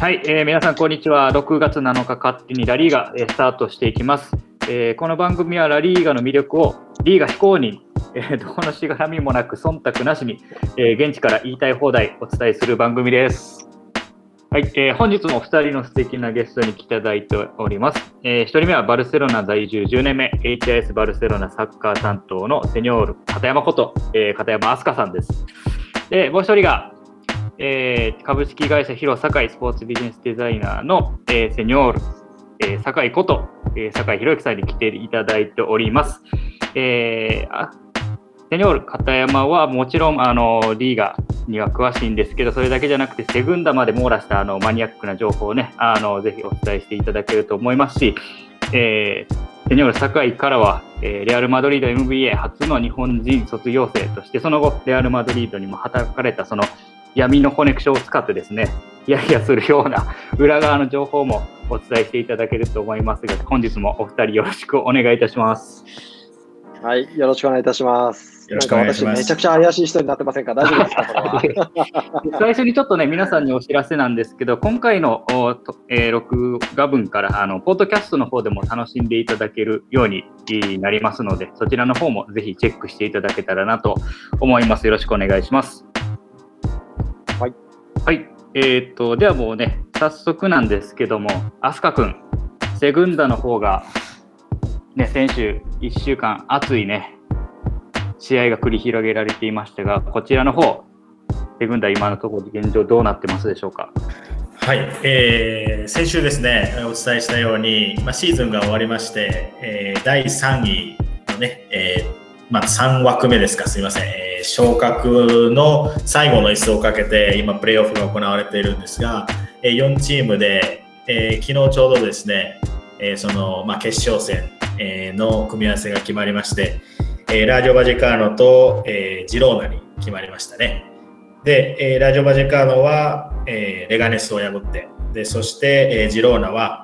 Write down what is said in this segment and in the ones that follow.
はい、えー、皆さん、こんにちは。6月7日、勝手にラリーがスタートしていきます。えー、この番組はラリーガの魅力をリーガ非公認、えー、どこのしがらみもなく忖度なしに、えー、現地から言いたい放題お伝えする番組です。はい、えー、本日もお二人の素敵なゲストに来ていただいております。えー、1人目はバルセロナ在住10年目、HIS バルセロナサッカー担当のセニョール片山こと、えー、片山飛鳥さんです。で、もう一人がえー、株式会社広堺スポーツビジネスデザイナーの、えー、セニョール、えー、堺こと、えー、堺博之さんに来ていただいております。えー、セニョール片山はもちろんあのリーガには詳しいんですけど、それだけじゃなくて、セグンダまで網羅したあのマニアックな情報をね、あのぜひお伝えしていただけると思いますし、えー、セニョール堺からは、えー、レアル・マドリード MBA 初の日本人卒業生として、その後、レアル・マドリードにも働かれたその闇のコネクションを使ってですね、ヒヤヒヤするような裏側の情報もお伝えしていただけると思いますが、本日もお二人よろしくお願いいたします。はい、よろしくお願いいたします。よろしくお願いします。めちゃくちゃ怪しい人になってませんか？大丈夫ですか？最初にちょっとね、皆さんにお知らせなんですけど、今回の、えー、録画文からあの、ポッドキャストの方でも楽しんでいただけるようになりますので、そちらの方もぜひチェックしていただけたらなと思います。よろしくお願いします。はい。えー、っと、ではもうね、早速なんですけども、飛鳥君、セグンダの方が、ね、先週1週間、熱いね、試合が繰り広げられていましたが、こちらの方、セグンダ、今のところ現状どうなってますでしょうか？はい、えー、先週ですね、お伝えしたように、まあ、シーズンが終わりまして、えー、第3位のね、えーまあ、3枠目ですか、すみません、昇格の最後の椅子をかけて今プレーオフが行われているんですが4チームで、えー、昨日ちょうどですね、えー、その、まあ、決勝戦、えー、の組み合わせが決まりまして、えラジョ・バジェカーノと、えジローナに決まりましたね。で、えラジョ・バジェカーノは、えレガネスを破ってでそして、えジローナは、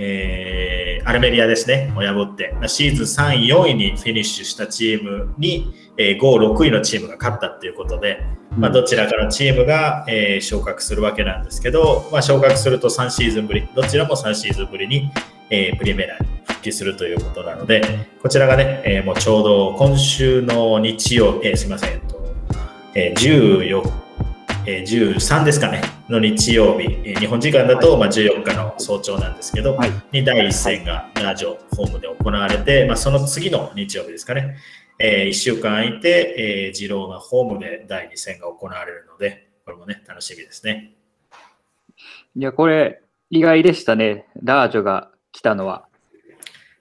えー、アルメリアですね、を破って、シーズン3位、4位にフィニッシュしたチームに、えー、5、6位のチームが勝ったっていうことで、まあ、どちらかのチームが、えー、昇格するわけなんですけど、まあ、昇格すると3シーズンぶり、どちらも3シーズンぶりに、えー、プリメラに復帰するということなので、こちらがね、えー、もうちょうど今週の日曜、えー、すみません、えー、14えー、13ですかね、の日曜日、えー、日本時間だと、まあ、14日の早朝なんですけど、はい、に第1戦がラジオホームで行われて、まあ、その次の日曜日ですかね、えー、1週間空いて、えー、ジローナホームで第2戦が行われるので、これもね、楽しみですね。いや、これ、意外でしたね、ラージョが来たのは。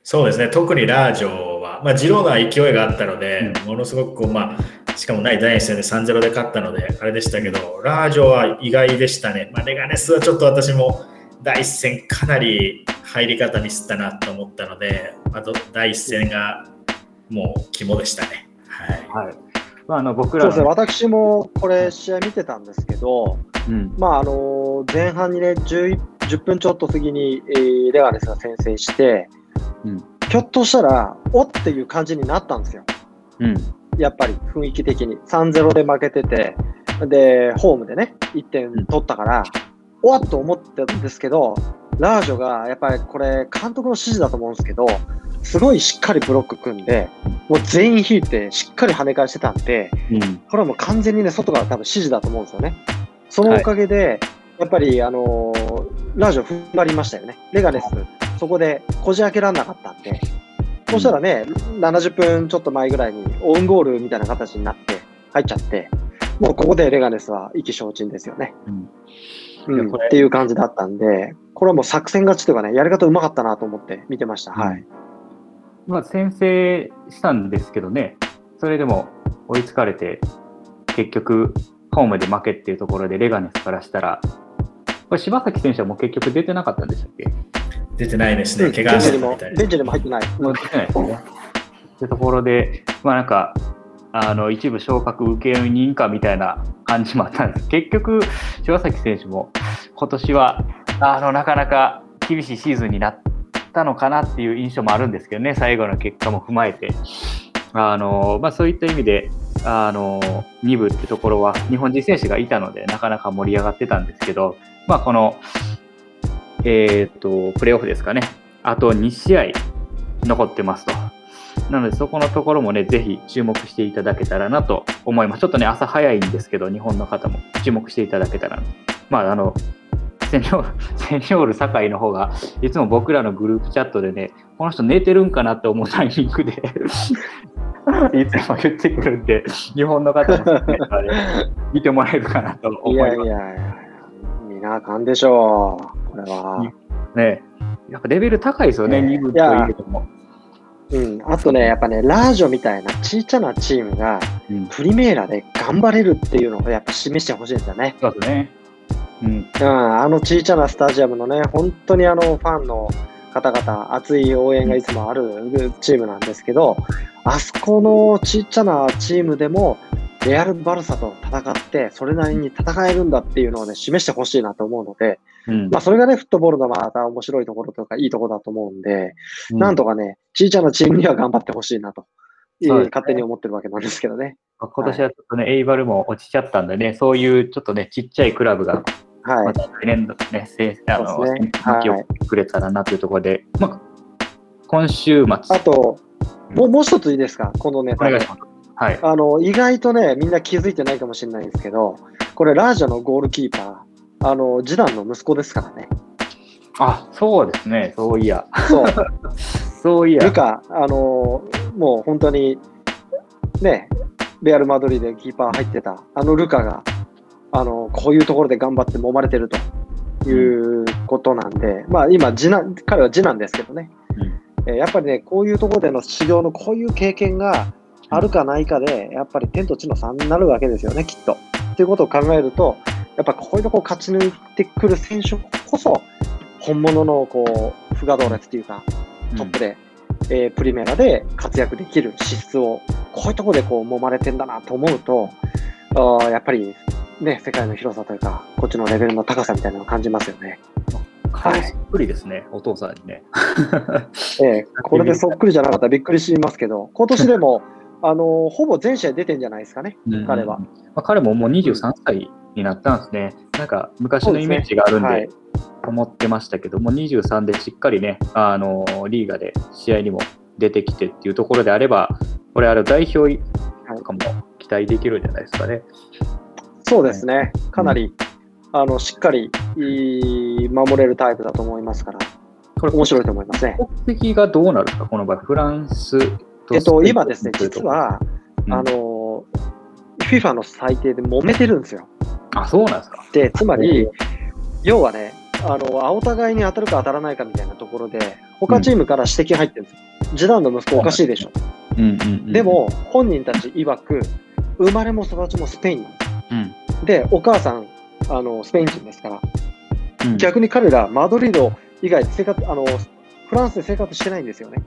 そうですね、特にラージョは、まあ、ジローナは勢いがあったので、うん、ものすごくこう、まあ、しかもない第1戦で3-0で勝ったので、あれでしたけど、ラージョは意外でしたね。まあ、レガネスはちょっと私も第1戦かなり入り方ミスったなと思ったので、あと第1戦がもう肝でしたね。はい。はいまあ、あの僕らそうですね、私もこれ、試合見てたんですけど、うん、まああの前半にね10、10分ちょっと過ぎに、えー、レガネスが先制して、うん、ひょっとしたら、おっていう感じになったんですよ。うん、やっぱり雰囲気的に3-0で負けてて、で、ホームでね、1点取ったから、おわっと思ってたんですけど、ラージョがやっぱりこれ、監督の指示だと思うんですけど、すごいしっかりブロック組んで、もう全員引いてしっかり跳ね返してたんで、うん、これはもう完全にね、外から多分指示だと思うんですよね。そのおかげで、はい、やっぱり、あのー、ラージョ踏ん張りましたよね。レガネス、そこでこじ開けられなかったんで、そしたらね、70分ちょっと前ぐらいにオウンゴールみたいな形になって入っちゃって、もうここでレガネスは意気消沈ですよね。うん、うん、っていう感じだったんで、これはもう作戦勝ちというかね、やり方うまかったなと思って見てました。はい。まあ、先制したんですけどね、それでも追いつかれて、結局、ホームで負けっていうところで、レガネスからしたら、これ柴崎選手はもう結局出てなかったんでしたっけ？出てないですね、怪我してたみたいベンチにも入ってない。もう出てないですね。ってところで、まあなんか、あの一部昇格受け認可みたいな感じもあったんです結局、柴崎選手も今年はあのなかなか厳しいシーズンになったのかなっていう印象もあるんですけどね、最後の結果も踏まえて。あのまあ、そういった意味で、あの2部ってところは日本人選手がいたのでなかなか盛り上がってたんですけどまあ、この、えっ、と、プレーオフですかね、あと2試合残ってますと。なので、そこのところもね、ぜひ注目していただけたらなと思います。ちょっとね、朝早いんですけど、日本の方も注目していただけたらまあ、あの、セニョール堺の方が、いつも僕らのグループチャットでね、この人寝てるんかなって思うタイミングで いつも言ってくるんで、日本の方も、ね、見てもらえるかなと思います。いやいやいや、見なあかんでしょう、これは。ねやっぱレベル高いですよね、2部といえども。うん、あとね、やっぱね、ラージョみたいなちっちゃなチームが、プリメーラで頑張れるっていうのをやっぱ示してほしいんですよね。そうですね。うん、あのちっちゃなスタジアムのね、本当にあのファンの方々、熱い応援がいつもあるチームなんですけど、あそこのちっちゃなチームでも、レアル・バルサと戦って、それなりに戦えるんだっていうのをね、示してほしいなと思うので、うん、まあ、それがね、フットボールのまた面白いところとか、いいところだと思うんで、うん、なんとかね、ちっちゃなチームには頑張ってほしいなと、ね、勝手に思ってるわけなんですけどね。今年はちょっとね、はい、エイバルも落ちちゃったんでね、そういうちょっとね、ちっちゃいクラブがはい、また来年度ね、あの、ね、気をくれたらなというところで、まあ、今週末。あと、もうもう一ついいですか、このネタ。お願いします。はい、あの意外とね、みんな気づいてないかもしれないんですけど、これ、ラージャのゴールキーパー、あの次男の息子ですからね。あ、そうですね、そういや。そう。そういや。ルカ、あのもう本当に、ね、レアル・マドリーでキーパー入ってた、あのルカが、あのこういうところで頑張って揉まれてるということなんで、まあ今次男、彼は次男ですけどね、うん、えー、やっぱりね、こういうところでの修行のこういう経験があるかないかで、やっぱり天と地の差になるわけですよね、きっと。ということを考えると、やっぱこういうところを勝ち抜いてくる選手こそ、本物のこう、不可動列というか、トップで、うん、えー、プリメラで活躍できる資質を、こういうところでこう揉まれてんだなと思うと、あやっぱりね、世界の広さというか、こっちのレベルの高さみたいなのを感じますよね。顔そっくりですね、はい、お父さんにね。ええ、これでそっくりじゃなかったらびっくりしますけど、今年でも、あのほぼ全試合出てんじゃないですかね、彼は。まあ、彼ももう23歳になったんですね。なんか昔のイメージがあるんで、思ってましたけども、ねはい、23でしっかりね、あのリーガで試合にも出てきてっていうところであれば、これ、代表とかも期待できるんじゃないですかね。そうですね、かなり、うん、あのしっかり守れるタイプだと思いますから、これ面白いと思いますね。国籍がどうなるか、この場合、フランスえっと、今ですね、実は、うん、あの、FIFA の裁定で揉めてるんですよ。あ、そうなんですか。で、つまり、要はね、あの、お互いに当たるか当たらないかみたいなところで、他チームから指摘入ってるんですよ。うん、次男の息子おかしいでしょ。うんうんうん、でも、本人たち曰く、生まれも育ちもスペインなんですうん、で、お母さん、あのスペイン人ですから、うん、逆に彼ら、マドリード以外生活あの、フランスで生活してないんですよね。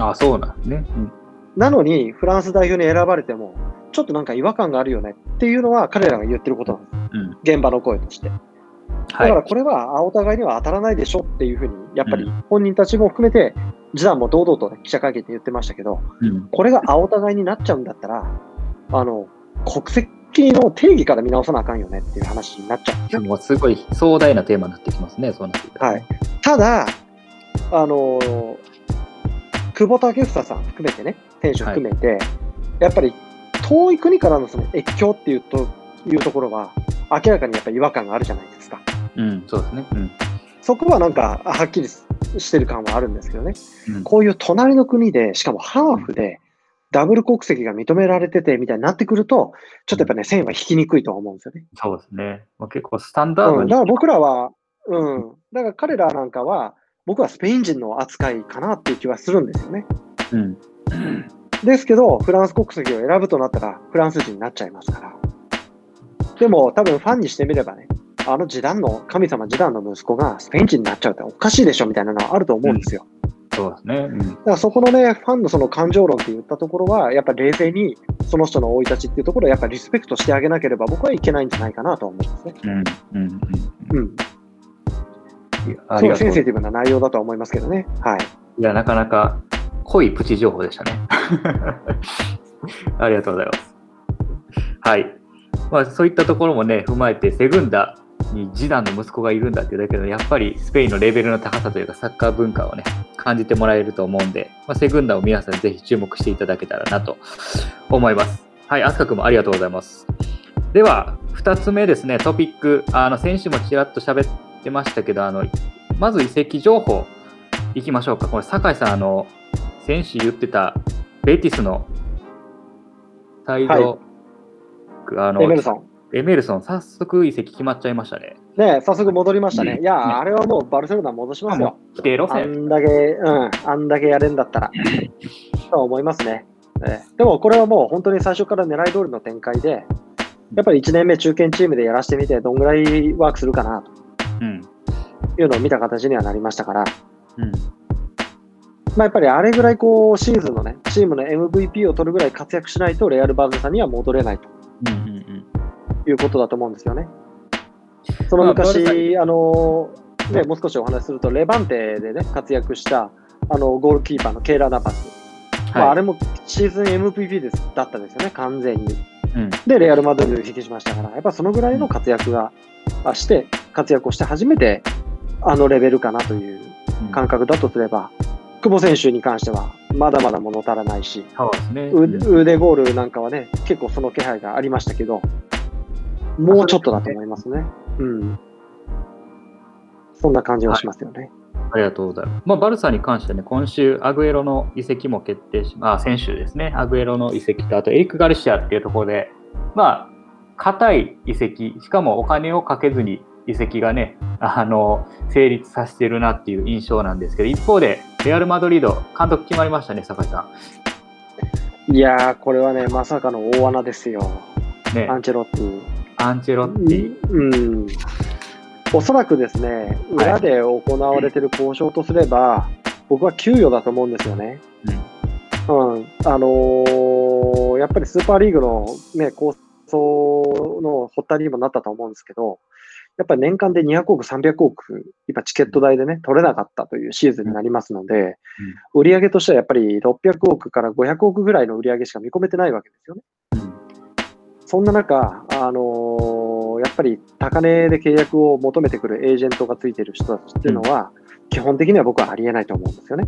あそうなんですね。うん、なのに、フランス代表に選ばれても、ちょっとなんか違和感があるよねっていうのは、彼らが言ってることなんです。現場の声として。だからこれはお互いには当たらないでしょっていうふうに、やっぱり本人たちも含めて、次男も堂々と、ね、記者会見で言ってましたけど、うん、これがお互いになっちゃうんだったら、あの国籍の定義から見直さなあかんよねっていう話になっちゃう。もうすごい壮大なテーマになってきますね、そうなってはい、ただ、あのー、久保建英さん含めてね、選手含めて、はい、やっぱり遠い国からのその越境っていうというところは、明らかにやっぱり違和感があるじゃないですか。うん、そうですね。うん、そこはなんか、はっきりしてる感はあるんですけどね、うん、こういう隣の国で、しかもハーフで、ダブル国籍が認められててみたいになってくると、ちょっとやっぱね、線は引きにくいと思うんですよね。そうですね。まあ、結構スタンダード、うん、だから僕らは、うん。だから彼らなんかは、僕はスペイン人の扱いかなっていう気はするんですよね。うん。ですけど、フランス国籍を選ぶとなったら、フランス人になっちゃいますから。でも、多分ファンにしてみればね、あの時短の、神様時短の息子がスペイン人になっちゃうっておかしいでしょみたいなのはあると思うんですよ。うんそうですね。うん、だからそこのね、ファンのその感情論って言ったところは、やっぱり冷静にその人の生い立ちっていうところをやっぱりリスペクトしてあげなければ僕はいけないんじゃないかなと思いますね。うん。うん。うん。うん。そうセンシティブな内容だとは思いますけどね。はい。いや、なかなか濃いプチ情報でしたね。ありがとうございます。はい。まあ、そういったところもね、踏まえて、セグンダにジダンの息子がいるんだっていうだけでやっぱりスペインのレベルの高さというかサッカー文化をね感じてもらえると思うんで、まあ、セグンダを皆さんぜひ注目していただけたらなと思います。はい、飛鳥君もありがとうございます。では、2つ目ですね、トピック、あの選手もちらっと喋ってましたけど、あのまず移籍情報いきましょうか。これ、酒井さん、あの選手言ってたベティスのサイド、はい、あのエメルソン。エメルソン、早速移籍決まっちゃいましたね。ね早速戻りましたね。いや、ね、あれはもうバルセロナ戻しますよ。あんだけ、うん、あんだけやれんだったら。と思いますね。ねでもこれはもう本当に最初から狙い通りの展開で、やっぱり1年目中堅チームでやらせてみて、どんぐらいワークするかなと、うん、いうのを見た形にはなりましたから、うんまあ、やっぱりあれぐらいこうシーズンのね、チームの MVP を取るぐらい活躍しないと、レアル・バルサには戻れないと、いうことだと思うんですよね。その昔、あのね、もう少しお話しすると、レバンテでね、活躍したあのゴールキーパーのケイラ・ナバス、はい、まあ、あれもシーズン MVP ですだったんですよね、完全に。うん、で、レアル・マドリード引きしましたから、やっぱそのぐらいの活躍がして、活躍をして初めてあのレベルかなという感覚だとすれば、久保選手に関しては、まだまだ物足らないし、そうですね、腕ゴールなんかはね、結構その気配がありましたけど、もうちょっとだと思いますね。うん。そんな感じはしますよね。はい、ありがとうございます。まあ、バルサに関してね、今週、アグエロの移籍も決定し、まあ、先週ですね、アグエロの移籍と、あとエリック・ガルシアっていうところで、まあ、硬い移籍、しかもお金をかけずに移籍がね、あの、成立させてるなっていう印象なんですけど、一方で、レアル・マドリード、監督決まりましたね、酒井さん。いやー、これはね、まさかの大穴ですよ。ね、アンチェロッティ。アンチェロッティ。うん。おそらくですね、裏で行われてる交渉とすれば、はい、僕は給与だと思うんですよね。うん。うん、あのー、やっぱりスーパーリーグのね、構想の発端にもなったと思うんですけど、やっぱり年間で200億、300億、今チケット代でね、取れなかったというシーズンになりますので、うん、売上としてはやっぱり600億から500億ぐらいの売上しか見込めてないわけですよね。うん、そんな中、あのー、やっぱり高値で契約を求めてくるエージェントがついている人たちっていうのは、うん、基本的には僕はありえないと思うんですよね。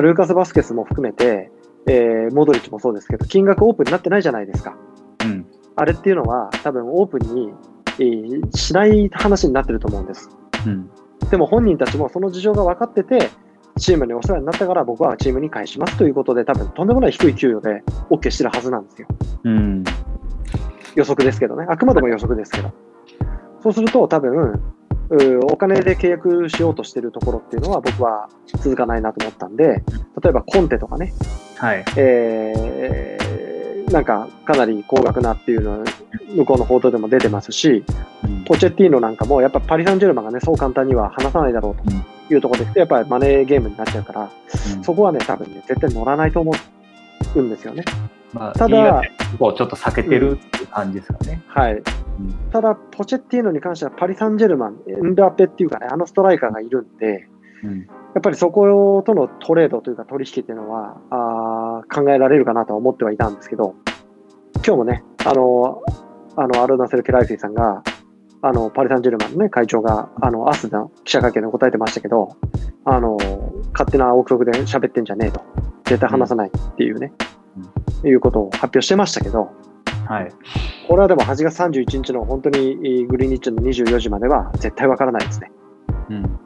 ルーカス・バスケスも含めて、えー、モドリッチもそうですけど、金額オープンになってないじゃないですか。うん、あれっていうのは、多分オープンにえー、しない話になってると思うんです。うん、でも本人たちもその事情が分かってて、チームにお世話になったから僕はチームに返しますということで、多分とんでもない低い給与で OK してるはずなんですよ。うん、予測ですけどね、あくまでも予測ですけど。そうすると多分、お金で契約しようとしてるところっていうのは僕は続かないなと思ったんで、例えばコンテとかね、はいえー、なんかかなり高額なっていうのは向こうの報道でも出てますし、ポチェッティーノなんかも、やっぱパリ・サンジェルマンがね、そう簡単には離さないだろうというところで、やっぱりマネーゲームになっちゃうから、そこはね、多分ね、絶対乗らないと思うんですよね。まあ、ただ、こうちょっと避けてるっていう感じですかね。うん、はい。ただ、ポチェッティーノに関してはパリ・サンジェルマン、エンダーペっていうかね、あのストライカーがいるんで、うん、やっぱりそことのトレードというか取引っていうのはあ考えられるかなとは思ってはいたんですけど、今日もね、あのあの、アルナセル・ケライフィさんが、あの、パリ・サンジェルマンのね、会長が、あの、アスの記者会見で答えてましたけど、あの、勝手な憶測で喋ってんじゃねえと。絶対話さないっていうね、うん、いうことを発表してましたけど、はい。これはでも8月31日の本当にグリーンニッチの24時までは絶対わからないですね。うん。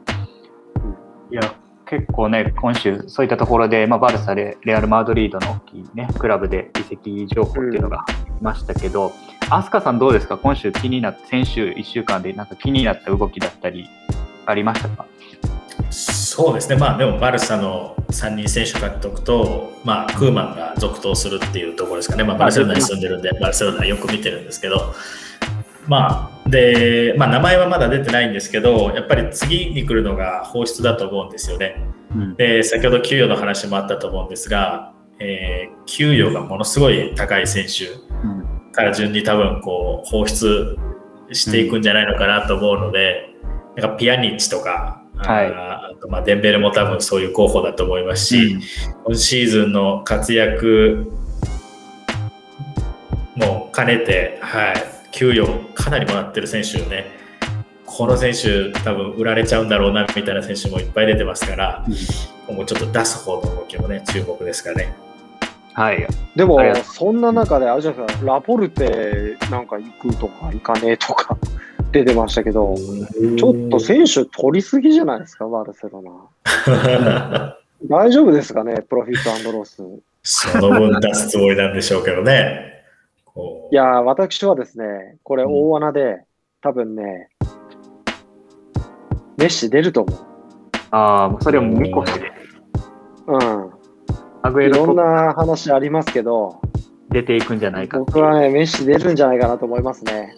いや、結構ね、今週、そういったところで、まあ、バルサでレアル・マドリードの大きい、ね、クラブで移籍情報っていうのがありましたけど、うん飛鳥さんどうですか？今週気になって、先週1週間でなんか気になった動きだったりありましたか？そうですね、まあでもバルサの3人選手獲得と、まあ、クーマンが続投するっていうところですかね、まあ、バルセロナに住んでるんで、バルセロナよく見てるんですけど、まあ、で、まあ、名前はまだ出てないんですけど、やっぱり次に来るのが放出だと思うんですよね。うん、で、先ほど給与の話もあったと思うんですが、えー、給与がものすごい高い選手から順に多分こう放出していくんじゃないのかなと思うので、うん、なんかピアニッチとか、はい、あとまあデンベルも多分そういう候補だと思いますし、うん、今シーズンの活躍も兼ねて、はい、給与かなりもらってる選手をね、この選手、多分売られちゃうんだろうなみたいな選手もいっぱい出てますから、うん、もうちょっと出す方の動きもね、注目ですかね。はい。でも、そんな中で、あれじゃないですか、ラポルテなんか行くとか行かねえとか 出てましたけど、ちょっと選手取りすぎじゃないですか、バルセロナ。大丈夫ですかね、プロフィットロス。その分出すつもりなんでしょうけどね。いや、私はですね、これ大穴で、うん、多分ね、メッシ出ると思う。ああ、それを見越して。うん。いろんな話ありますけど、出ていくんじゃないか僕はね、メッシ出るんじゃないかなと思いますね。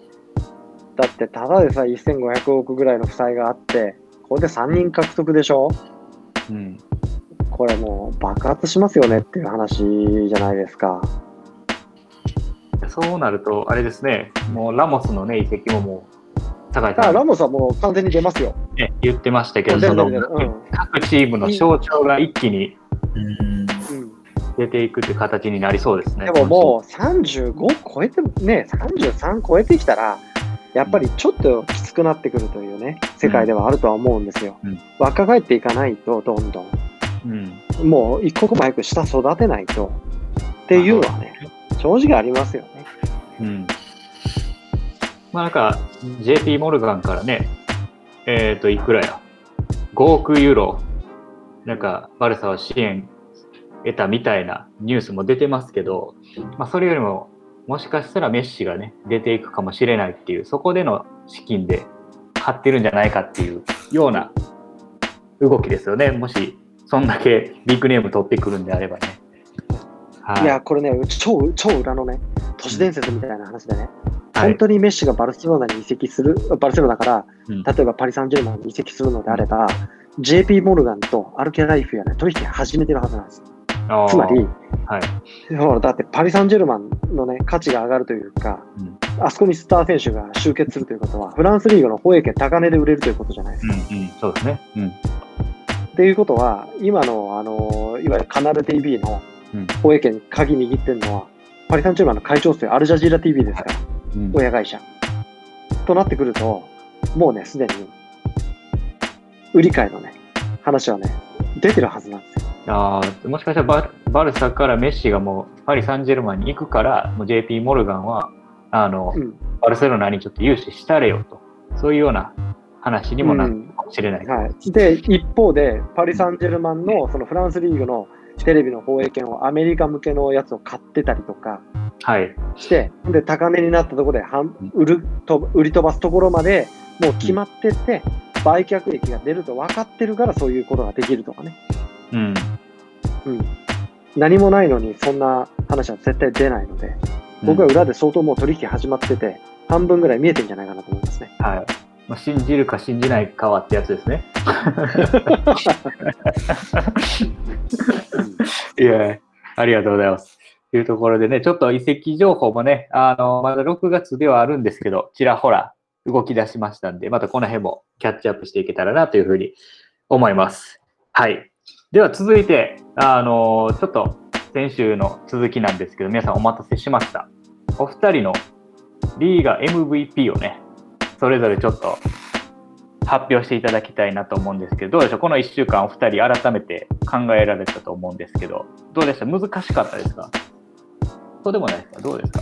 だって、ただでさえ1500億ぐらいの負債があって、これで3人獲得でしょ？うん。これもう爆発しますよねっていう話じゃないですか。そうなると、あれですね、もうラモスのね、移籍ももう、高いさラモスはもう完全に出ますよ。ね、言ってましたけど、その、うん、各チームの象徴が一気に出ていくという形になりそうですね。でももう35超えて、ね、33超えてきたら、やっぱりちょっときつくなってくるというね、世界ではあるとは思うんですよ。うん、若返っていかないと、どんどん。うん、もう一刻も早く下育てないと。っていうのはね、正直ありますよね。うん。まあなんか、JP モルガンからね、えっ、ー、と、いくらや、5億ユーロ、なんか、バルサは支援得たみたいなニュースも出てますけど、まあ、それよりも、もしかしたらメッシがね、出ていくかもしれないっていう、そこでの資金で買ってるんじゃないかっていうような動きですよね。もし、そんだけビッグネーム取ってくるんであればね。はい、いや、これね、超、超裏のね、都市伝説みたいな話でね、本当にメッシがバルセロナに移籍する、バルセロナから、例えばパリ・サンジェルマンに移籍するのであれば、JP モルガンとアルケライフやね、取引始めてるはずなんです。つまり、はい、だってパリ・サンジェルマンの、ね、価値が上がるというか、うん、あそこにスター選手が集結するということは、フランスリーグの放映権高値で売れるということじゃないですか。うんうん、そうですね、うん、っていうことは、今のあのいわゆるカナル TV の放映権、鍵握ってるのは、パリ・サンジェルマンの会長室アルジャジーラ TV ですから、うん、親会社。となってくると、もうね、すでに売り買いのね、話はね、出てるはずなんですよ。あもしかしたらババルサからメッシがもうパリ・サンジェルマンに行くからもう JP モルガンはあの、うん、バルセロナにちょっと融資したれよと。そういうような話にもなるかもしれない、うん、はい、で一方でパリ・サンジェルマンのそのフランスリーグのテレビの放映権をアメリカ向けのやつを買ってたりとかして、はい、で高値になったところで売ると売り飛ばすところまでもう決まってて、売却益が出ると分かってるからそういうことができるとかね。うん。うん。何もないのにそんな話は絶対出ないので、僕は裏で相当もう取引始まってて、半分ぐらい見えてんじゃないかなと思いますね。はい。まあ、信じるか信じないかはってやつですね。いや、ありがとうございます。というところでね、ちょっと遺跡情報もね、あの、まだ6月ではあるんですけど、ちらほら動き出しましたんで、またこの辺もキャッチアップしていけたらなというふうに思います。はい。では続いて、あのちょっと先週の続きなんですけど、皆さんお待たせしました。お二人のリーガ MVP をね、それぞれちょっと発表していただきたいなと思うんですけど、どうでしょう？この1週間お二人改めて考えられたと思うんですけど、どうでした？難しかったですか？そうでもないですか？どうですか？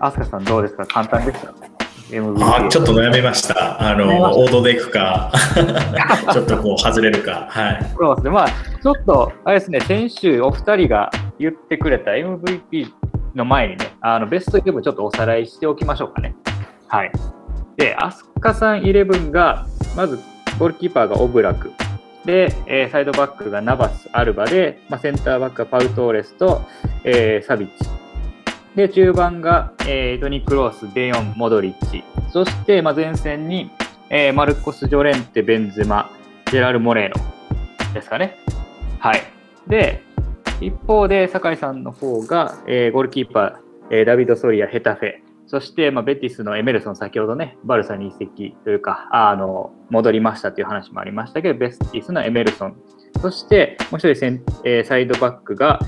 アスカさんどうですか？簡単でしたあちょっと悩みました。あの、王道でいくか、ちょっとこう外れるか。はい。そうですね。まあ、ちょっと、あれですね、先週お二人が言ってくれた MVP の前にね、あのベストイレブンちょっとおさらいしておきましょうかね。はい。で、アスカさんイレブンが、まず、ゴールキーパーがオブラク。で、えー、サイドバックがナバス、アルバで、まあ、センターバックがパウトーレスと、えー、サビッチ。で、中盤が、えー、トニ・クロース、デヨン、モドリッチ。そして、まあ、前線に、えー、マルコス・ジョレンテ、ベンゼマ、ジェラル・モレーノですかね。はい。で、一方で、酒井さんの方が、えー、ゴールキーパー、えー、ダビド・ソリア、ヘタフェ。そして、まあ、ベティスのエメルソン、先ほどね、バルサに移籍というか、あの、戻りましたという話もありましたけど、ベティスのエメルソン。そして、もう一人セン、えー、サイドバックが、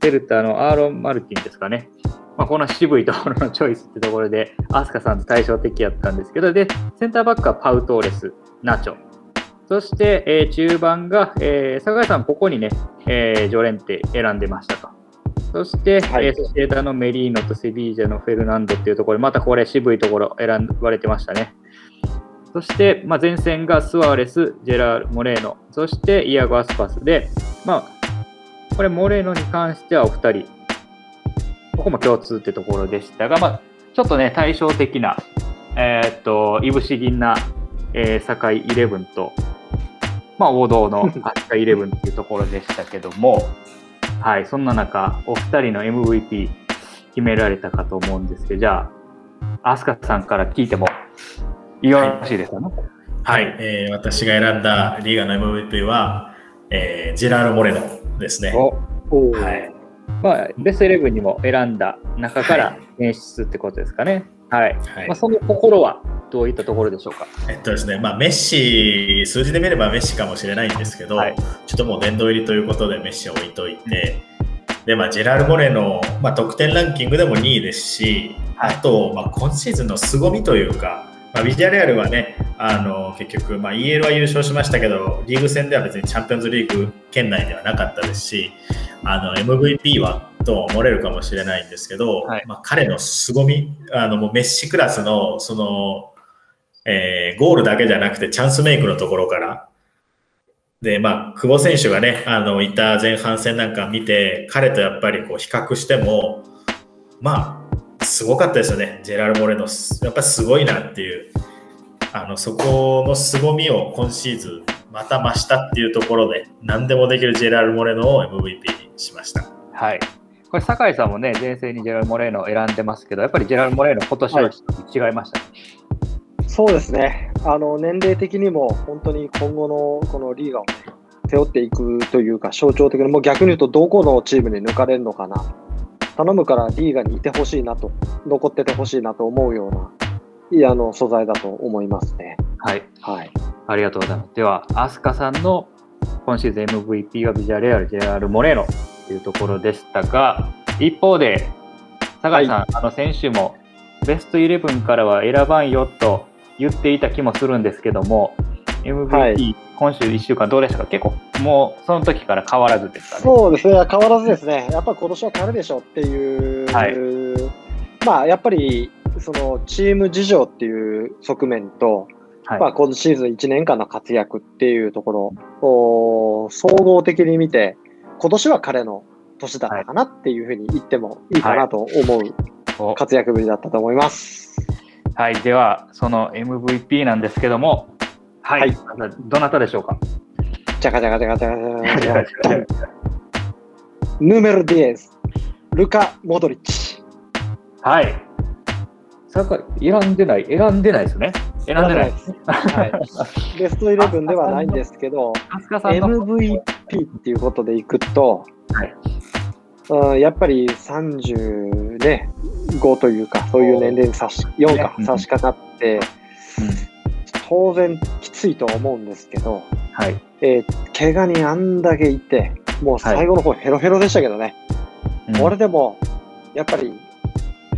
デルタのアーロン・マルティンですかね。まあ、この渋いところのチョイスってところで、アスカさんと対照的やったんですけど、で、センターバックはパウトーレス、ナチョ。そして、えー、中盤が、えー、坂井さん、ここにね、えー、ジョレンテ選んでましたと。そして、はい、えー、ソシエダのメリーノとセビージャのフェルナンドっていうところ、またこれ渋いところ選ばれてましたね。そして、まあ、前線がスワーレス、ジェラール・モレーノ、そしてイアゴ・アスパスで、まあ、これ、モレーノに関してはお二人、ここも共通ってところでしたが、まあ、ちょっとね、対照的な、えー、っと、いぶし銀な、えー、堺イレブンと、まあ、王道のアスカイレブンっていうところでしたけども、はい、そんな中、お二人の MVP 決められたかと思うんですけど、じゃあ、アスカさんから聞いてもよろしいですかね？はい、はい、えー、私が選んだリーガの MVP は、えー、ジェラール・モレノですね。はい。まあ、ベストイレブンにも選んだ中から演出ってことですかね。はい。はい、まあ、その心はどういったところでしょうか？えっとですね、まあ、メッシ、数字で見ればメッシかもしれないんですけど、はい、ちょっともう殿堂入りということでメッシを置いといて、で、まあ、ジェラール・モレの、まあ、得点ランキングでも2位ですし、あと、まあ、今シーズンの凄みというか、まあ、ビジュアルアルはね、あの結局、まあ、EL は優勝しましたけど、リーグ戦では別にチャンピオンズリーグ圏内ではなかったですし、あの MVP はと思われるかもしれないんですけど、はい、まあ、彼の凄み、あのもうメッシクラスのその、えー、ゴールだけじゃなくてチャンスメイクのところから、で、まあ、久保選手がね、あの、いた前半戦なんか見て、彼とやっぱりこう比較しても、まあ、すごかったですよね、ジェラル・モレノ。やっぱりすごいなっていう、あの、そこの凄みを今シーズン、また増したっていうところで、何でもできるジェラル・モレノを MVP にしました。はい。これ、酒井さんもね、前世にジェラル・モレーノを選んでますけど、やっぱりジェラル・モレーノ、今年は違いました、ねはい、そうですね。あの、年齢的にも、本当に今後のこのリーガを、ね、背負っていくというか、象徴的に、もう逆に言うと、どこのチームに抜かれるのかな。頼むからリーガにいてほしいなと、残っててほしいなと思うような、いいあの素材だと思いますね。はい。はい。ありがとうございます。では、飛鳥さんの今シーズン MVP はビジャレアル・ジェラル・モレーノというところでしたが、一方で、酒井さん、はい、あの先週もベストイレブンからは選ばんよと言っていた気もするんですけども、MVP、はい、今週1週間どうでしたか？結構もうその時から変わらずですかね。そうですね、変わらずですね。やっぱ今年は彼でしょっていう、はい、まあやっぱりそのチーム事情っていう側面と、はい、まあ今シーズン1年間の活躍っていうところを総合的に見て、今年は彼の年だったかなっていうふうに言ってもいいかなと思う活躍ぶりだったと思います。はい、ではその MVP なんですけども、はい、はい、どなたでしょうか？じゃかじゃかじゃかじゃかじゃかじゃか。ヌメロディエス、ルカ・モドリッチ。はい。さか選んでない、選んでないですね。選んでない。です。はい、ベストイレブンではないんですけど、MVP っていうことでいくと、はい。うん、やっぱり35、ね、というか、そういう年齢に差し、4か、差し掛かって、うん、当然きついとは思うんですけど、はい。えー、怪我にあんだけいて、もう最後の方ヘロヘロでしたけどね、はい、これでも、やっぱり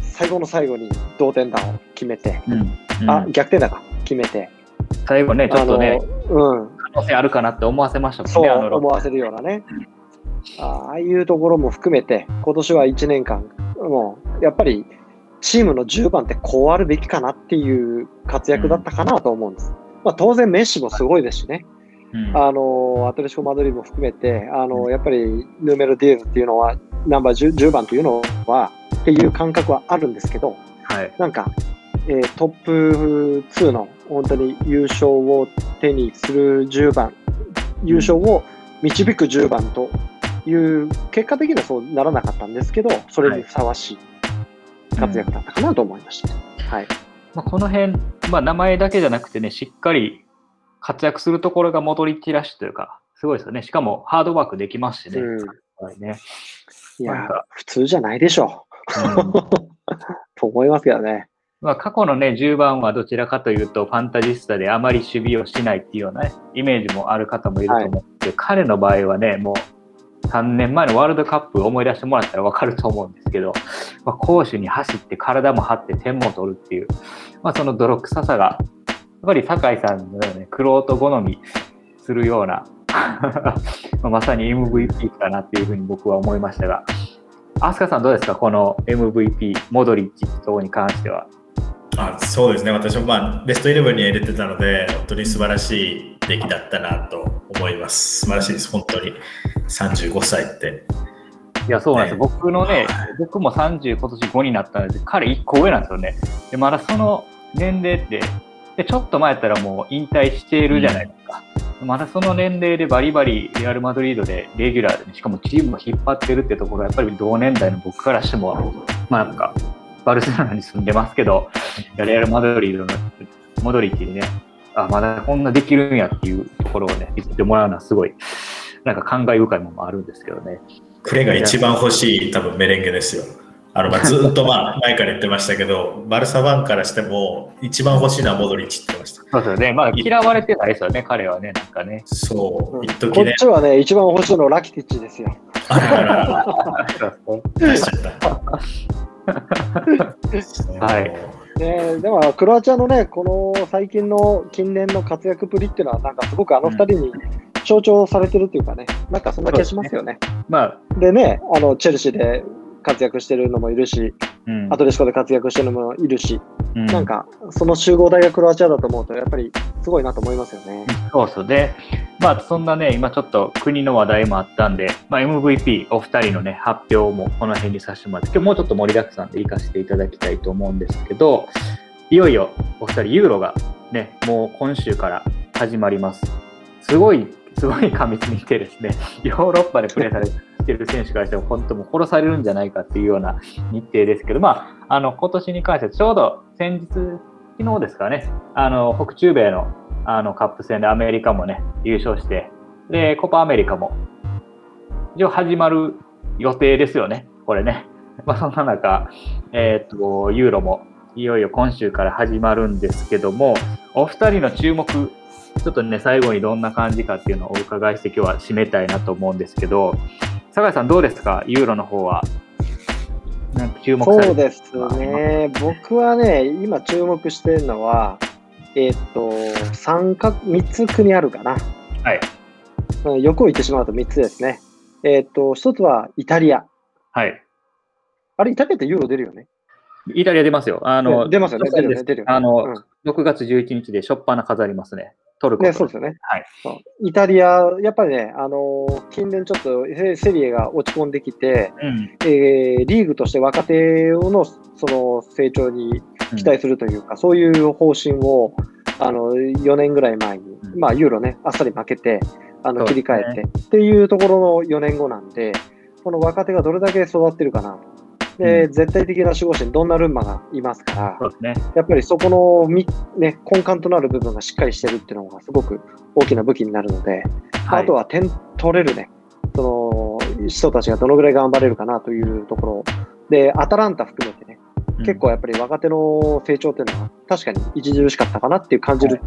最後の最後に同点弾を決めて、うんうん、あ、逆転弾か、決めて。最後ね、ちょっとね、うん、可能性あるかなって思わせましたもんね、そう思わせるようなね。ああいうところも含めて、今年は1年間、もうやっぱりチームの10番ってこうあるべきかなっていう活躍だったかなと思うんです。まあ、当然、メッシもすごいですしね。うん、あのアトレシコ・マドリーも含めてあの、やっぱりヌーメロ・ディエズっていうのはナンバー 10, 10番というのはっていう感覚はあるんですけど、はい、なんか、えー、トップ2の本当に優勝を手にする10番、優勝を導く10番という結果的にはそうならなかったんですけど、それにふさわしい活躍だったかなと思いました。はい、まあ、この辺、まあ、名前だけじゃなくてね、しっかり活躍するところがモドリッチらしいというか、すごいですよね。しかもハードワークできますしね。うんはいね、いや、普通じゃないでしょう。うん、と思いますけどね。まあ、過去のね、10番はどちらかというと、ファンタジスタであまり守備をしないっていうような、ね、イメージもある方もいると思って、はい、彼の場合はね、もう3年前のワールドカップ思い出してもらったら分かると思うんですけど、まあ、攻守に走って体も張って点も取るっていう、まあ、その泥臭さが、やっぱり酒井さんのね、クロート好みするような まさに MVP かなっていうふうに僕は思いましたが、飛鳥さんどうですか？この MVP、モドリッチ等に関しては。あそうですね、私も、まあ、ベストイレブンに入れてたので、本当に素晴らしい出来だったなと思います。素晴らしいです、本当に。35歳って。いや、そうなんです、ね、僕のね、僕も30今年5になったので、彼1個上なんですよね。で、まだその年齢って、でちょっと前やったらもう引退しているじゃないですか。うん、まだその年齢でバリバリレアル・マドリードでレギュラーで、しかもチームを引っ張ってるってところは、やっぱり同年代の僕からしても、まあなんか、バルセロナに住んでますけど、レアル・マドリードのモドリッチにね、あ、まだこんなできるんやっていうところをね、見せてもらうのはすごい、なんか感慨深いものもあるんですけどね。クレが一番欲しい多分メレンゲですよ。あのまあずっとまあ 前から言ってましたけど、バルサファンからしても一番欲しいのはモドリッチって言ってました。そうですよね。まあ嫌われてないですよね、彼はね、なんかね。そう、一時ね。こっちはね、一番欲しいのはラキティッチですよ。あららら。はい。ね、でもクロアチアのね、この最近の近年の活躍ぶりっていうのは、なんかすごくあの2人に象徴されてるっていうかね、うん、なんかそんな気がしますよね。でね。まあ、でね、あのチェルシーで活躍してるのもいるし、うん、アトレシコで活躍してるのもいるし、うん、なんかその集合体がクロアチアだと思うと、やっぱりすごいなと思いますよね。そうそうで、まあそんなね、今ちょっと国の話題もあったんで、まあ、MVP お二人のね、発表もこの辺にさせてもらって、今日もうちょっと盛りだくさんで行かせていただきたいと思うんですけど、いよいよお二人ユーロがね、もう今週から始まります。すごい、すごい過密にてですね、ヨーロッパでプレーされててる選手からしても、本当も殺されるんじゃないかっていうような日程ですけど、まあ、あの今年に関してはちょうど先日、昨日ですかね、あの北中米のあのカップ戦でアメリカもね、優勝して、で、コパアメリカも一応始まる予定ですよね、これね。まあ、そんな中、えっ、と、ユーロもいよいよ今週から始まるんですけども、お二人の注目、ちょっとね、最後にどんな感じかっていうのをお伺いして今日は締めたいなと思うんですけど、酒井さん、どうですか、ユーロの方は。なんか注目そうですね、僕はね、今注目してるのは、えっ、と、3か、3つ国あるかな。はい。横を言ってしまうと3つですね。えっ、と、1つはイタリア。はい。あれ、イタリアってユーロ出るよね。イタリア出ますよ。あの、出ますよね。出るよね。出るよね。あの、うん、6月11日でしょっぱな飾りますね。トルコ。ね、そうですよね。はい。イタリア、やっぱりね、あの近年ちょっとセリエが落ち込んできて、うん、えー、リーグとして若手のその成長に期待するというか、うん、そういう方針をあの4年ぐらい前に、うん、まあ、ユーロね、あっさり負けて、あの切り替えて、ね、っていうところの4年後なんで、この若手がどれだけ育ってるかなと。で、うん、絶対的な守護神、ドンナルンマがいますから、ね、やっぱりそこのみ、ね、根幹となる部分がしっかりしてるっていうのがすごく大きな武器になるので、はい、あとは点取れるね、その人たちがどのぐらい頑張れるかなというところ。で、アタランタ含めてね、結構やっぱり若手の成長っていうのは確かに著しかったかなっていう感じる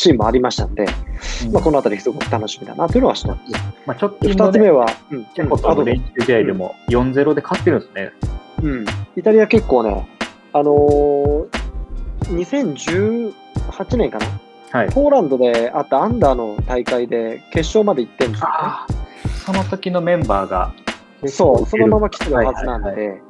シーンもありましたんで、うん、まあ、このあたりすごく楽しみだなというのはしてます。まあ、ちょっと、ね、2つ目は、うん、チェコとの練習試合でも4-0で勝ってるんですね。うん、イタリア結構ね、あのー、2018年かな、はい、ポーランドであったアンダーの大会で決勝まで行ってるんですよ、ね、その時のメンバーがそう、そのまま来てるはずなんで、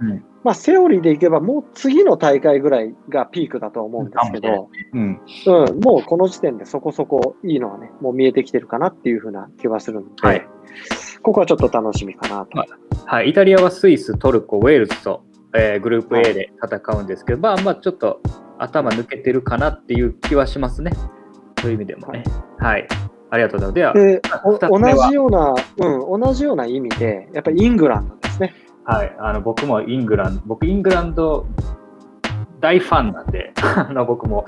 まあ、セオリーでいけば、もう次の大会ぐらいがピークだと思うんですけど、うん、うん、もうこの時点でそこそこいいのはね、もう見えてきてるかなっていうふうな気はするので、はい、ここはちょっと楽しみかなと。はい、イタリアはスイス、トルコ、ウェールズと、えー、グループ A で戦うんですけど、はい、まあまあちょっと頭抜けてるかなっていう気はしますね。そういう意味でもね。はい、はいありがとうございます。で同じような、うん、同じような意味で、やっぱりイングランドですね。はい、あの僕もイングランド、僕、イングランド大ファンなんで、あの僕も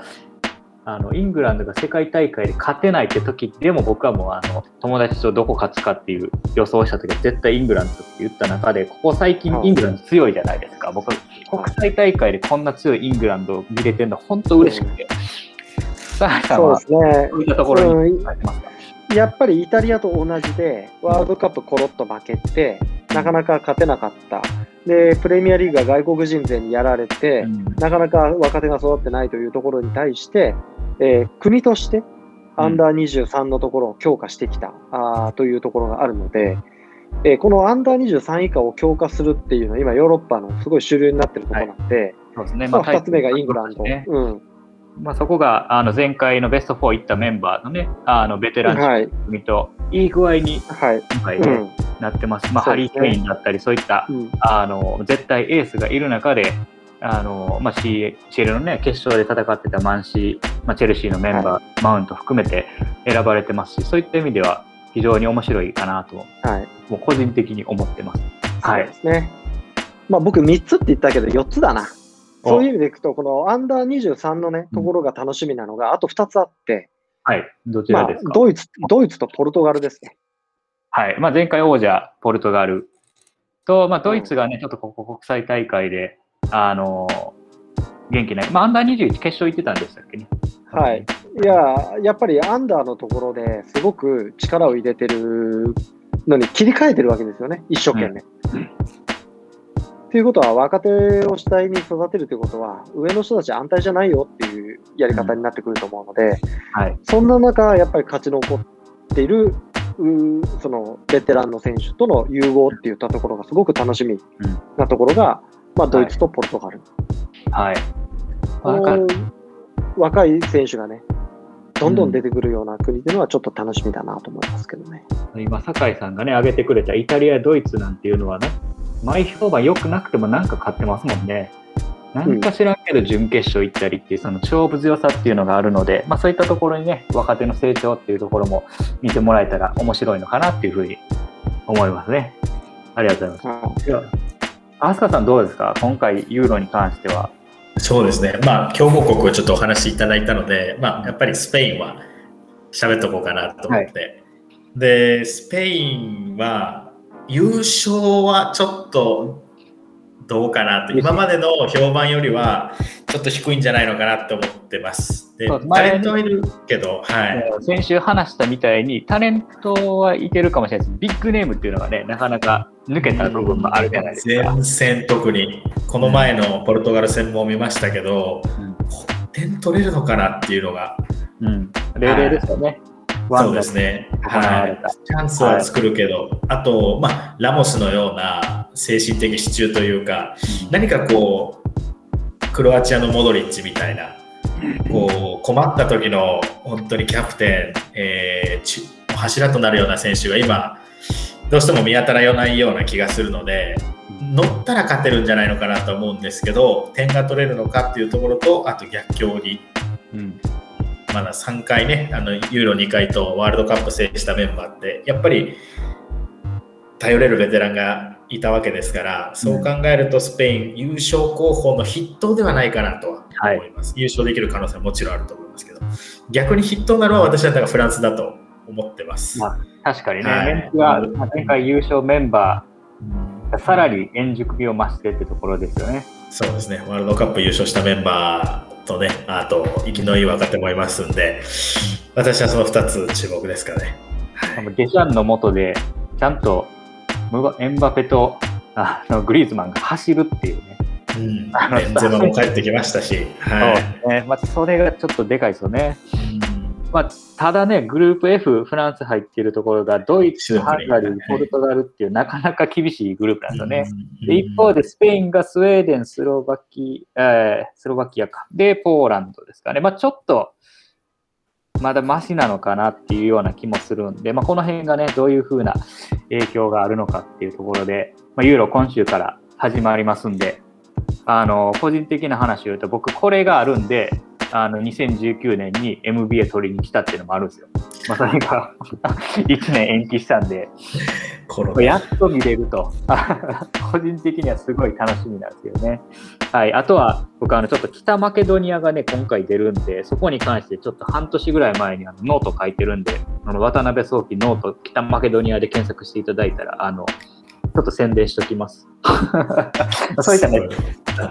あのイングランドが世界大会で勝てないって時でも僕はもうあの友達とどこ勝つかっていう予想した時は絶対イングランドって言った中でここ最近イングランド強いじゃないですか。僕国際大会でこんな強いイングランドを見れてるの本当嬉しくて、さあさんはそういったところに。書いてますか、やっぱりイタリアと同じで、ワールドカップコロッと負けて、なかなか勝てなかった。で、プレミアリーグが外国人勢にやられて、うん、なかなか若手が育ってないというところに対して、えー、国としてアンダー23のところを強化してきた、あというところがあるので、えー、このアンダー23以下を強化するっていうのは、今、ヨーロッパのすごい主流になってるところなんで、はい、そうですね。まあ、2つ目がイングランド。ね、うんまあ、そこがあの前回のベスト4行ったメンバーのね、あのベテラン組といい具合に今回ね、はいうん、なってます。まあ、ハリー・ケインだったり、そういった、うん、あの絶対エースがいる中で、あのまあ、CL の、ね、決勝で戦ってたマンシー、まあ、チェルシーのメンバー、はい、マウント含めて選ばれてますし、そういった意味では非常に面白いかなと、はい、もう個人的に思ってます。はい、そうですね。まあ、僕3つって言ったけど4つだな。そういう意味でいくと、このアンダー23のね、ところが楽しみなのが、あと2つあって、はい、どちらですか、まあ、ドイツ、ドイツとポルトガルですね。はい。まあ、前回王者、ポルトガルと、まあ、ドイツがね、ちょっとここ国際大会で、あの元気ない。まあ、アンダー21決勝行ってたんでしたっけね？はい。いや、やっぱりアンダーのところですごく力を入れてるのに切り替えてるわけですよね、一生懸命。うんということは、若手を主体に育てるということは、上の人たち安泰じゃないよっていうやり方になってくると思うので、はい、そんな中、やっぱり勝ち残っているそのベテランの選手との融合っていったところがすごく楽しみなところが、うん、まあ、ドイツとポルトガル。はい、はい、若い選手がね、どんどん出てくるような国っていうのはちょっと楽しみだなと思いますけどね。今、酒井さんがね、挙げてくれたイタリア、ドイツなんていうのはね、前評判良くなくてもなんか勝ってますもんね。なんか知らんけど準決勝行ったりっていうその勝負強さっていうのがあるので、まあ、そういったところにね若手の成長っていうところも見てもらえたら面白いのかなっていうふうに思いますね。ありがとうございます。飛鳥さんどうですか？今回ユーロに関しては。そうですね。まあ強豪国をちょっとお話しいただいたので、まあやっぱりスペインは喋っとこうかなと思って。はい、で、スペインは優勝はちょっとどうかなと、今までの評判よりはちょっと低いんじゃないのかなと思ってます。で、タレントはいるけど、はい。先週話したみたいに、タレントはいけるかもしれないです。ビッグネームっていうのがね、なかなか抜けた部分もあるじゃないですか。前線特に、この前のポルトガル戦も見ましたけど、うん、点取れるのかなっていうのが。うん、0 0ですよね。そうですね。はい。チャンスは作るけど、はい、あと、まあ、ラモスのような精神的支柱というか、何かこう、クロアチアのモドリッチみたいな、こう、困った時の本当にキャプテン、えー、柱となるような選手が今、どうしても見当たらないような気がするので、乗ったら勝てるんじゃないのかなと思うんですけど、点が取れるのかっていうところと、あと逆境に、うん、まだ3回ね、あのユーロ2回とワールドカップ制したメンバーって、やっぱり頼れるベテランがいたわけですから、そう考えるとスペイン、優勝候補の筆頭ではないかなとは思います、はい、優勝できる可能性はもちろんあると思いますけど、逆に筆頭なのは私だったらフランスだと思ってます。まあ、確かにね、はい、メンツが前回優勝メンバー、さらに円熟味を増してってところですよね。そうですね、ワールドカップ優勝したメンバーとね、あと、生きのいい若手もいますんで、私はその2つ注目ですかね。デシャンのもとで、ちゃんとエンバペとあのグリーズマンが走るっていうね。うん、ベンゼマも帰ってきましたし、はい、ねまあ、それがちょっとでかいですよね。まあ、ただね、グループ F、フランス入っているところが、ドイツ、ハンガリー、ポルトガルっていう、なかなか厳しいグループなんですよね。で一方で、スペインがスウェーデン、スロバキ、えー、スロバキアか。で、ポーランドですかね。まあ、ちょっと、まだマシなのかなっていうような気もするんで、まあ、この辺がね、どういうふうな影響があるのかっていうところで、まあ、ユーロ今週から始まりますんで、あの、個人的な話を言うと、僕、これがあるんで、あの2019年に MBA 取りに来たっていうのもあるんですよ。まあ、それが 1年延期したんで、やっと見れると、個人的にはすごい楽しみなんですよね。はい、あとは、僕、あのちょっと北マケドニアがね、今回出るんで、そこに関してちょっと半年ぐらい前にあのノート書いてるんで、あの渡辺早期ノート北マケドニアで検索していただいたら、あのちょっと宣伝しておきます。そういったね。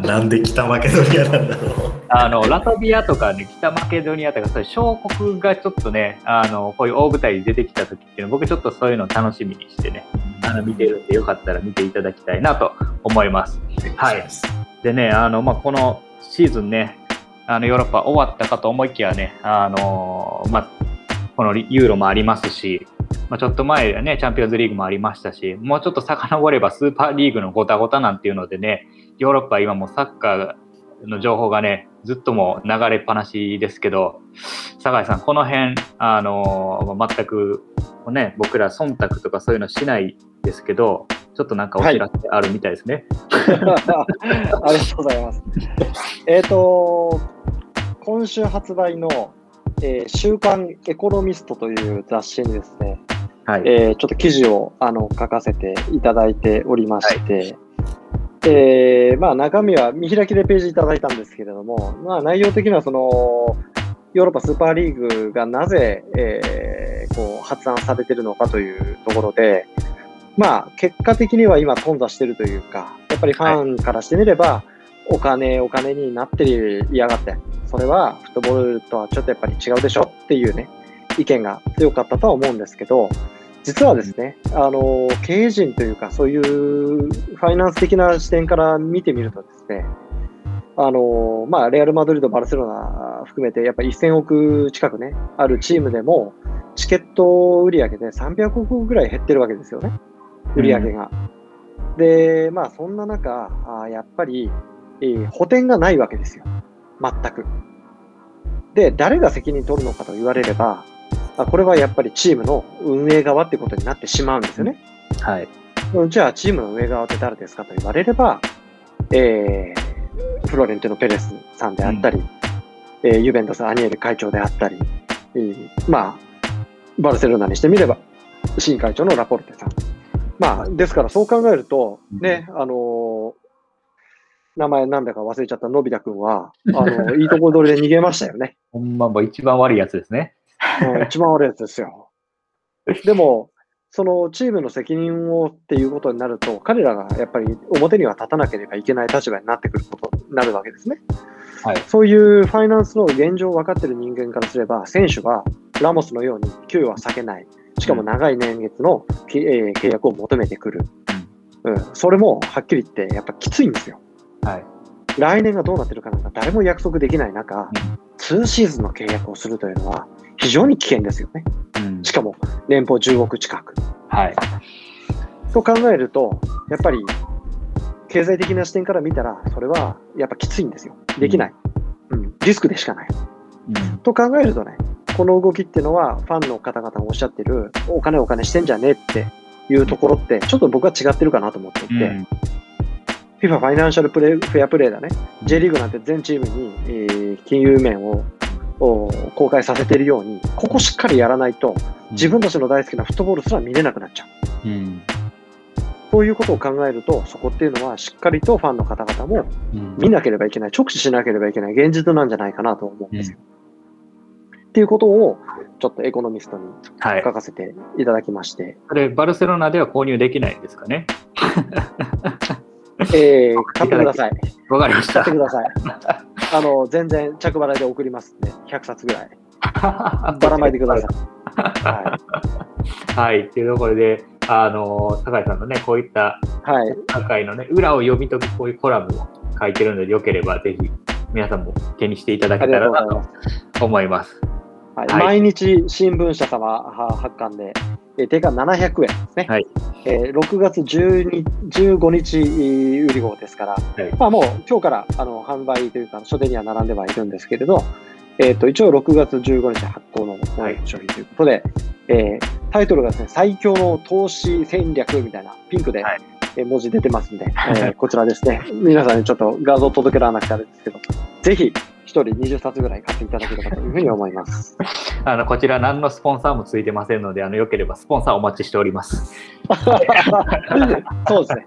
なんで北マケドニアなんだろう。あの、ラトビアとかね、北マケドニアとか、そういう小国がちょっとね、あの、こういう大舞台に出てきた時っていうの僕ちょっとそういうのを楽しみにしてね、あの、見てるんで、よかったら見ていただきたいなと思います。はい。でね、あの、まあ、このシーズンね、あの、ヨーロッパ終わったかと思いきやね、あの、まあ、このユーロもありますし、まあ、ちょっと前ね、チャンピオンズリーグもありましたし、もうちょっと遡ればスーパーリーグのごたごたなんていうのでね、ヨーロッパは今もサッカーの情報がね、ずっとも流れっぱなしですけど、酒井さん、この辺、あの全く、ね、僕ら忖度とかそういうのしないですけど、ちょっとなんかお知らせあるみたいですね。はい、ありがとうございます。えっ、と、今週発売の、えー、週刊エコノミストという雑誌にですね、はい、えー、ちょっと記事をあの書かせていただいておりまして、はい、えー、まあ、中身は見開きでページいただいたんですけれども、まあ、内容的にはそのヨーロッパスーパーリーグがなぜ、えー、こう発案されているのかというところで、まあ、結果的には今、頓挫しているというか、やっぱりファンからしてみれば、お金、お金になっていやがって、それはフットボールとはちょっとやっぱり違うでしょっていうね、意見が強かったとは思うんですけど、実はですね、あの、経営陣というか、そういうファイナンス的な視点から見てみるとですね、あの、まあ、レアル・マドリード、バルセロナ含めて、やっぱり1000億近くね、あるチームでも、チケット売上げで300億ぐらい減ってるわけですよね、売上が。うん、で、まあ、そんな中、あやっぱり、えー、補填がないわけですよ、全く。で、誰が責任取るのかと言われれば、あこれはやっぱりチームの運営側ってことになってしまうんですよね。はい。じゃあ、チームの運営側って誰ですかと言われれば、えー、フロレンティノ・ペレスさんであったり、うん、えー、ユベントス・アニエル会長であったり、えー、まあ、バルセロナにしてみれば、新会長のラポルテさん。まあ、ですからそう考えると、ね、あのー、名前なんだか忘れちゃったのび太くんは、あの、いいとこ取りで逃げましたよね。ほんま、一番悪いやつですね。一番悪いやつですよ。でも、そのチームの責任をっていうことになると、彼らがやっぱり表には立たなければいけない立場になってくることになるわけですね。はい、そういうファイナンスの現状を分かっている人間からすれば、選手はラモスのように給与は避けない、しかも長い年月の、えー、契約を求めてくる、うん、それもはっきり言って、やっぱきついんですよ。はい、来年がどうなってるかなんか誰も約束できない中、うん、2シーズンの契約をするというのは、非常に危険ですよね。うん、しかも年俸10億近く。はい。と考えると、やっぱり経済的な視点から見たら、それはやっぱきついんですよ。できない。うん、リスクでしかない。うん、と考えるとね、この動きっていうのは、ファンの方々がおっしゃってる、お金お金してんじゃねえっていうところって、ちょっと僕は違ってるかなと思っていて、うん、FIFA ファイナンシャルプレフェアプレーだね。J リーグなんて全チームに、えー、金融面を公開させているように、ここしっかりやらないと、自分たちの大好きなフットボールすら見れなくなっちゃう。うん、そういうことを考えると、そこっていうのはしっかりとファンの方々も見なければいけない、直視しなければいけない現実なんじゃないかなと思うんですよ。うん、っていうことを、ちょっとエコノミストに書かせていただきまして。はい、れ、バルセロナでは購入できないんですかね。えー、買ってください。わかりました。買ってください。あの、全然着払いで送りますんで、100冊ぐらい。ばらまいてください。はい。はい。っていうところで、あの、酒井さんのね、こういった、はい。酒井のね、裏を読み解くこういうコラムを書いてるので、よければぜひ、皆さんも手にしていただけたらなと思います。はい、毎日新聞社様発刊で、えー、定価700円ですね。はい、えー、6月12 15日売り号ですから、はい、まあもう今日からあの販売というか書店には並んではいるんですけれど、えー、と一応6月15日発行の商品ということで、はい、えー、タイトルがですね、最強の投資戦略みたいなピンクで、文字出てますんで、えー、こちらですね、皆さんにちょっと画像届けられなくてあれですけど、ぜひ人20冊ぐらい買っていただければというふうに思います。あのこちら何のスポンサーもついてませんので、あのよければスポンサーお待ちしております。そうですね。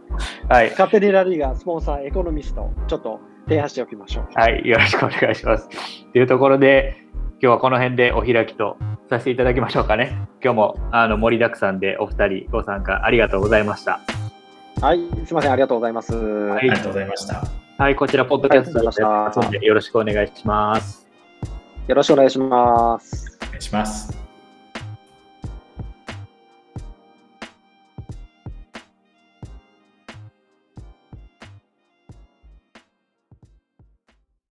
はい。カテリラリーガスポンサーエコノミスト、ちょっと提案しておきましょう。はい、よろしくお願いします。というところで、今日はこの辺でお開きとさせていただきましょうかね。今日もあの盛りだくさんでお二人ご参加ありがとうございました。はい、すみません、ありがとうございます。はい、ありがとうございました。はい、こちら、ポッドキャストでよろしくお願いします。よろしくお願いします。お願いします。